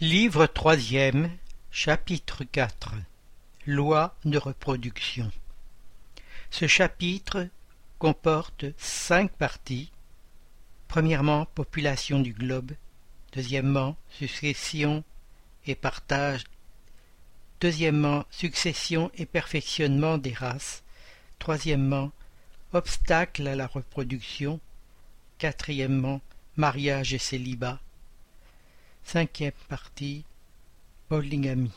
Livre troisième, chapitre 4 Loi de reproduction Ce chapitre comporte cinq parties. Premièrement, population du globe. Deuxièmement, succession et partage. Deuxièmement, succession et perfectionnement des races. Troisièmement, obstacle à la reproduction. Quatrièmement, mariage et célibat. Cinquième partie Polygamie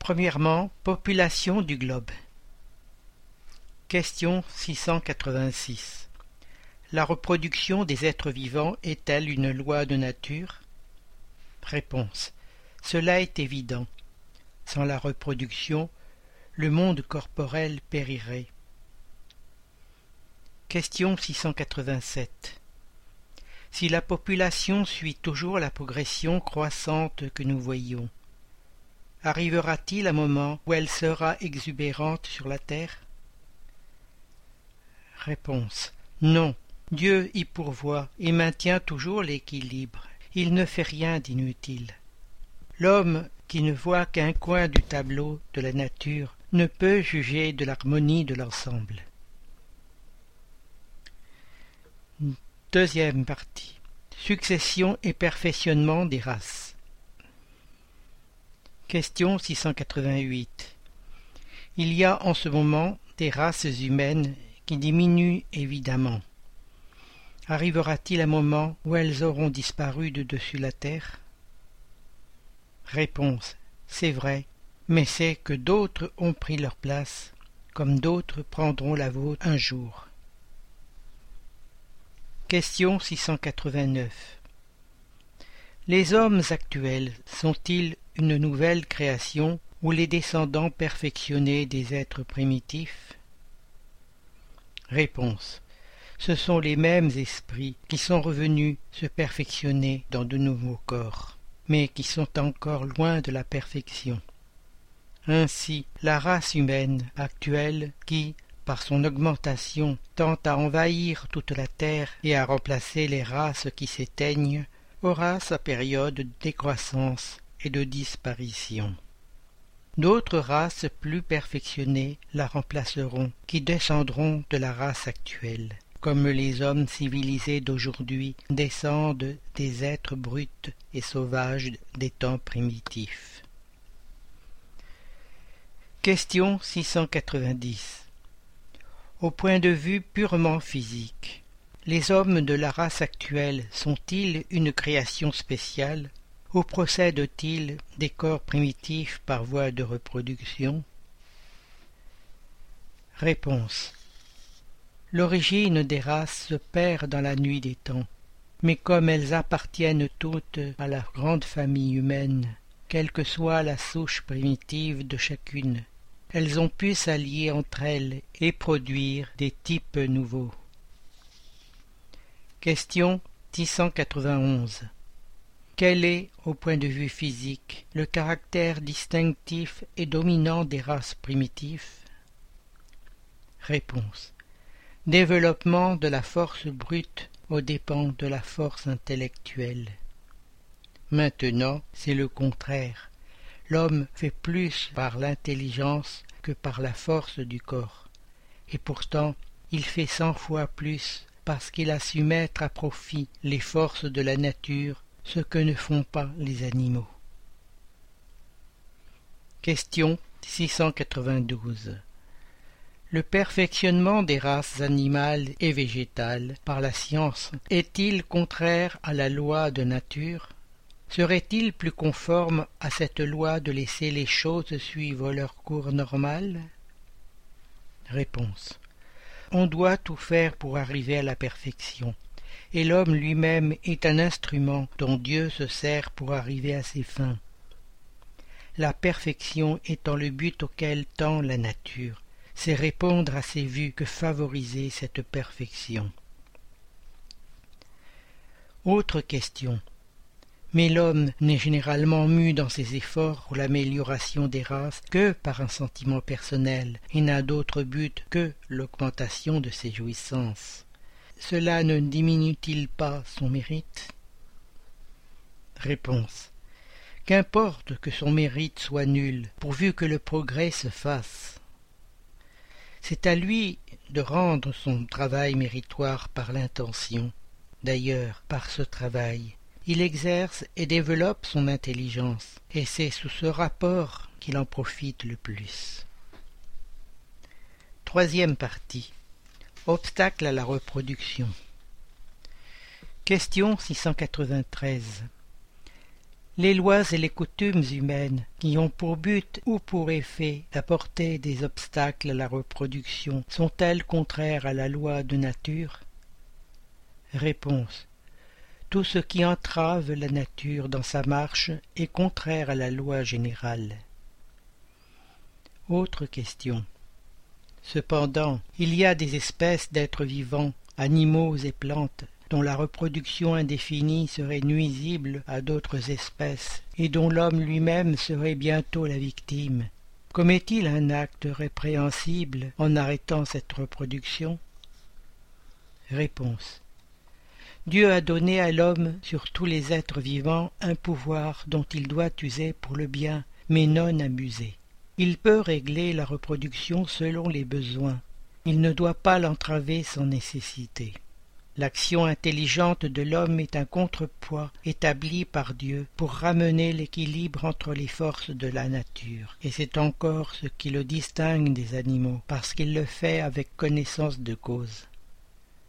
Premièrement, population du globe. Question 686. La reproduction des êtres vivants est-elle une loi de nature? Réponse. Cela est évident. Sans la reproduction, le monde corporel périrait. Question 687. Si la population suit toujours la progression croissante que nous voyons, arrivera-t-il un moment où elle sera exubérante sur la terre? Réponse. Non. Dieu y pourvoit et maintient toujours l'équilibre. Il ne fait rien d'inutile. L'homme qui ne voit qu'un coin du tableau de la nature ne peut juger de l'harmonie de l'ensemble. Deuxième partie. Succession et perfectionnement des races. Question 688. Il y a en ce moment des races humaines qui diminuent évidemment. Arrivera-t-il un moment où elles auront disparu de dessus la terre? Réponse. C'est vrai, mais c'est que d'autres ont pris leur place, comme d'autres prendront la vôtre un jour. Question 689 Les hommes actuels sont-ils une nouvelle création ou les descendants perfectionnés des êtres primitifs? Réponse. Ce sont les mêmes esprits qui sont revenus se perfectionner dans de nouveaux corps, mais qui sont encore loin de la perfection. Ainsi, la race humaine actuelle qui, par son augmentation, tend à envahir toute la terre et à remplacer les races qui s'éteignent, aura sa période de décroissance et de disparition. D'autres races plus perfectionnées la remplaceront, qui descendront de la race actuelle, comme les hommes civilisés d'aujourd'hui descendent des êtres bruts et sauvages des temps primitifs. Question 690 au point de vue purement physique, les hommes de la race actuelle sont-ils une création spéciale ou procèdent-ils des corps primitifs par voie de reproduction? Réponse. L'origine des races se perd dans la nuit des temps, mais comme elles appartiennent toutes à la grande famille humaine, quelle que soit la souche primitive de chacune, elles ont pu s'allier entre elles et produire des types nouveaux. Question 691 Quel est, au point de vue physique, le caractère distinctif et dominant des races primitives? Réponse Développement de la force brute aux dépens de la force intellectuelle. Maintenant, c'est le contraire l'homme fait plus par l'intelligence que par la force du corps. Et pourtant, il fait cent fois plus parce qu'il a su mettre à profit les forces de la nature, ce que ne font pas les animaux. Question 692 Le perfectionnement des races animales et végétales par la science est-il contraire à la loi de nature? Serait-il plus conforme à cette loi de laisser les choses suivre leur cours normal? Réponse. On doit tout faire pour arriver à la perfection, et l'homme lui-même est un instrument dont Dieu se sert pour arriver à ses fins. La perfection étant le but auquel tend la nature, c'est répondre à ses vues que favoriser cette perfection. Autre question mais l'homme n'est généralement mu dans ses efforts pour l'amélioration des races que par un sentiment personnel et n'a d'autre but que l'augmentation de ses jouissances. cela ne diminue-t-il pas son mérite? Réponse. Qu'importe que son mérite soit nul, pourvu que le progrès se fasse. C'est à lui de rendre son travail méritoire par l'intention. D'ailleurs, par ce travail, il exerce et développe son intelligence, et c'est sous ce rapport qu'il en profite le plus. Troisième partie. Obstacle à la reproduction. Question 693. Les lois et les coutumes humaines, qui ont pour but ou pour effet d'apporter des obstacles à la reproduction, sont-elles contraires à la loi de nature? Tout ce qui entrave la nature dans sa marche est contraire à la loi générale. Autre question. Cependant, il y a des espèces d'êtres vivants, animaux et plantes, dont la reproduction indéfinie serait nuisible à d'autres espèces, et dont l'homme lui-même serait bientôt la victime. Commet-il un acte répréhensible en arrêtant cette reproduction? Réponse. Dieu a donné à l'homme sur tous les êtres vivants un pouvoir dont il doit user pour le bien, mais non abuser. Il peut régler la reproduction selon les besoins. Il ne doit pas l'entraver sans nécessité. L'action intelligente de l'homme est un contrepoids établi par Dieu pour ramener l'équilibre entre les forces de la nature, et c'est encore ce qui le distingue des animaux, parce qu'il le fait avec connaissance de cause.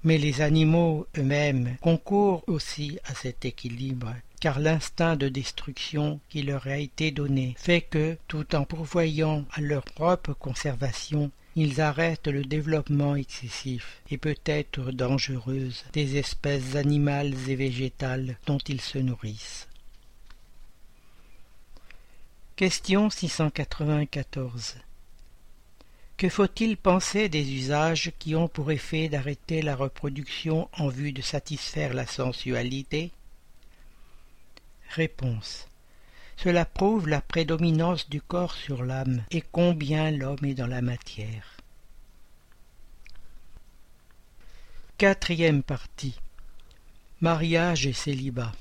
Mais les animaux eux-mêmes concourent aussi à cet équilibre, car l'instinct de destruction qui leur a été donné fait que, tout en pourvoyant à leur propre conservation, ils arrêtent le développement excessif et peut-être dangereuse des espèces animales et végétales dont ils se nourrissent. Question 694 Que faut-il penser des usages qui ont pour effet d'arrêter la reproduction en vue de satisfaire la sensualité? Réponse cela prouve la prédominance du corps sur l'âme et combien l'homme est dans la matière. Quatrième partie. Mariage et célibat.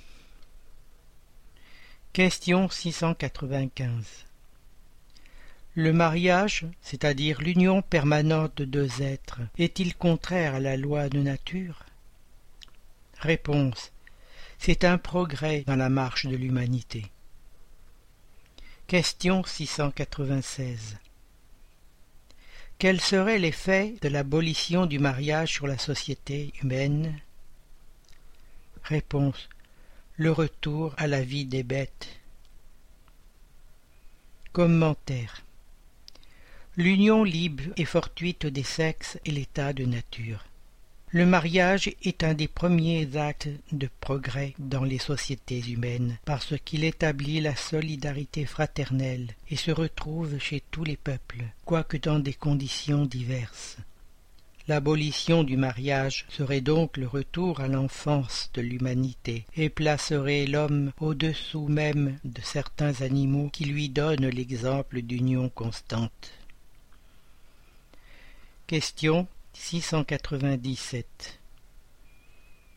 Question 695. Le mariage, c'est-à-dire l'union permanente de deux êtres, est-il contraire à la loi de nature? Réponse. C'est un progrès dans la marche de l'humanité. Question 696. Quel serait l'effet de l'abolition du mariage sur la société humaine? Réponse. Le retour à la vie des bêtes. Commentaire. L'union libre et fortuite des sexes est l'état de nature. Le mariage est un des premiers actes de progrès dans les sociétés humaines parce qu'il établit la solidarité fraternelle et se retrouve chez tous les peuples, quoique dans des conditions diverses. L'abolition du mariage serait donc le retour à l'enfance de l'humanité et placerait l'homme au-dessous même de certains animaux qui lui donnent l'exemple d'union constante. Question 697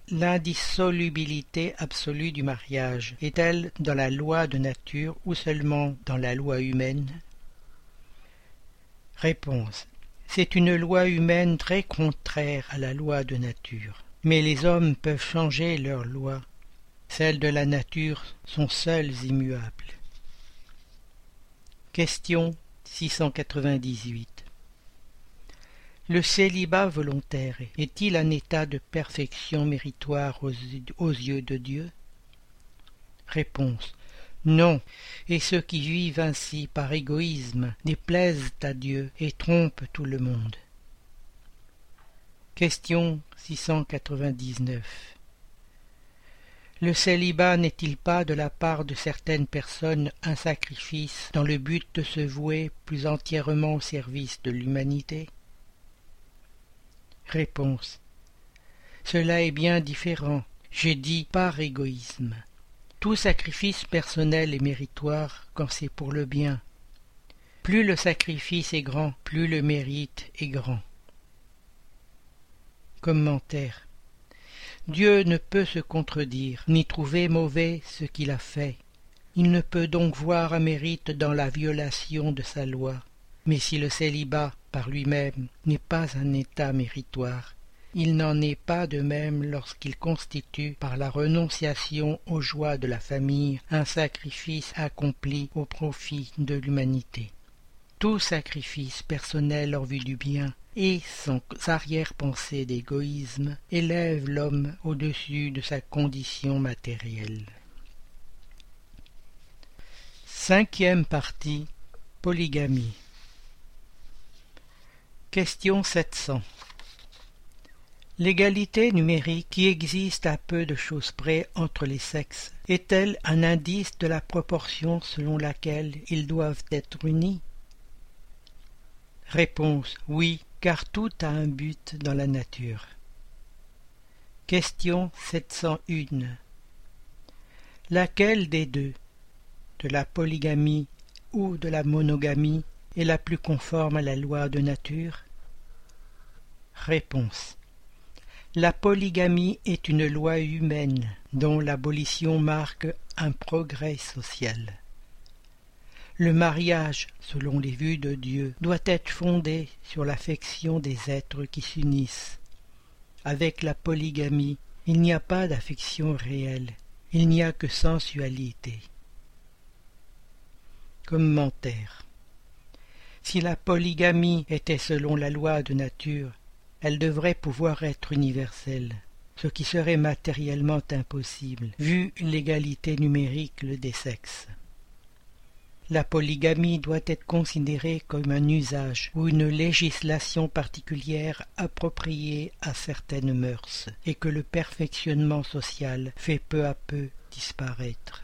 L'indissolubilité absolue du mariage est-elle dans la loi de nature ou seulement dans la loi humaine? Réponse. C'est une loi humaine très contraire à la loi de nature. Mais les hommes peuvent changer leurs lois. Celles de la nature sont seules immuables. Question 698 le célibat volontaire est-il un état de perfection méritoire aux, yeux de Dieu? Réponse. Non, et ceux qui vivent ainsi par égoïsme déplaisent à Dieu et trompent tout le monde. Question 699 Le célibat n'est-il pas de la part de certaines personnes un sacrifice dans le but de se vouer plus entièrement au service de l'humanité? Réponse. Cela est bien différent. J'ai dit par égoïsme. Tout sacrifice personnel est méritoire quand c'est pour le bien. Plus le sacrifice est grand, plus le mérite est grand. Commentaire. Dieu ne peut se contredire, ni trouver mauvais ce qu'il a fait. Il ne peut donc voir un mérite dans la violation de sa loi. Mais si le célibat, par lui-même, n'est pas un état méritoire, il n'en est pas de même lorsqu'il constitue, par la renonciation aux joies de la famille, un sacrifice accompli au profit de l'humanité. Tout sacrifice personnel en vue du bien et sans arrière-pensée d'égoïsme élève l'homme au-dessus de sa condition matérielle. Cinquième partie Polygamie Question 700 L'égalité numérique qui existe à peu de choses près entre les sexes est-elle un indice de la proportion selon laquelle ils doivent être unis? Réponse oui, car tout a un but dans la nature. Question 701 Laquelle des deux, de la polygamie ou de la monogamie, est la plus conforme à la loi de nature Réponse La polygamie est une loi humaine dont l'abolition marque un progrès social. Le mariage, selon les vues de Dieu, doit être fondé sur l'affection des êtres qui s'unissent. Avec la polygamie, il n'y a pas d'affection réelle, il n'y a que sensualité. Commentaire Si la polygamie était selon la loi de nature, elle devrait pouvoir être universelle, ce qui serait matériellement impossible, vu l'égalité numérique des sexes. La polygamie doit être considérée comme un usage ou une législation particulière appropriée à certaines mœurs et que le perfectionnement social fait peu à peu disparaître.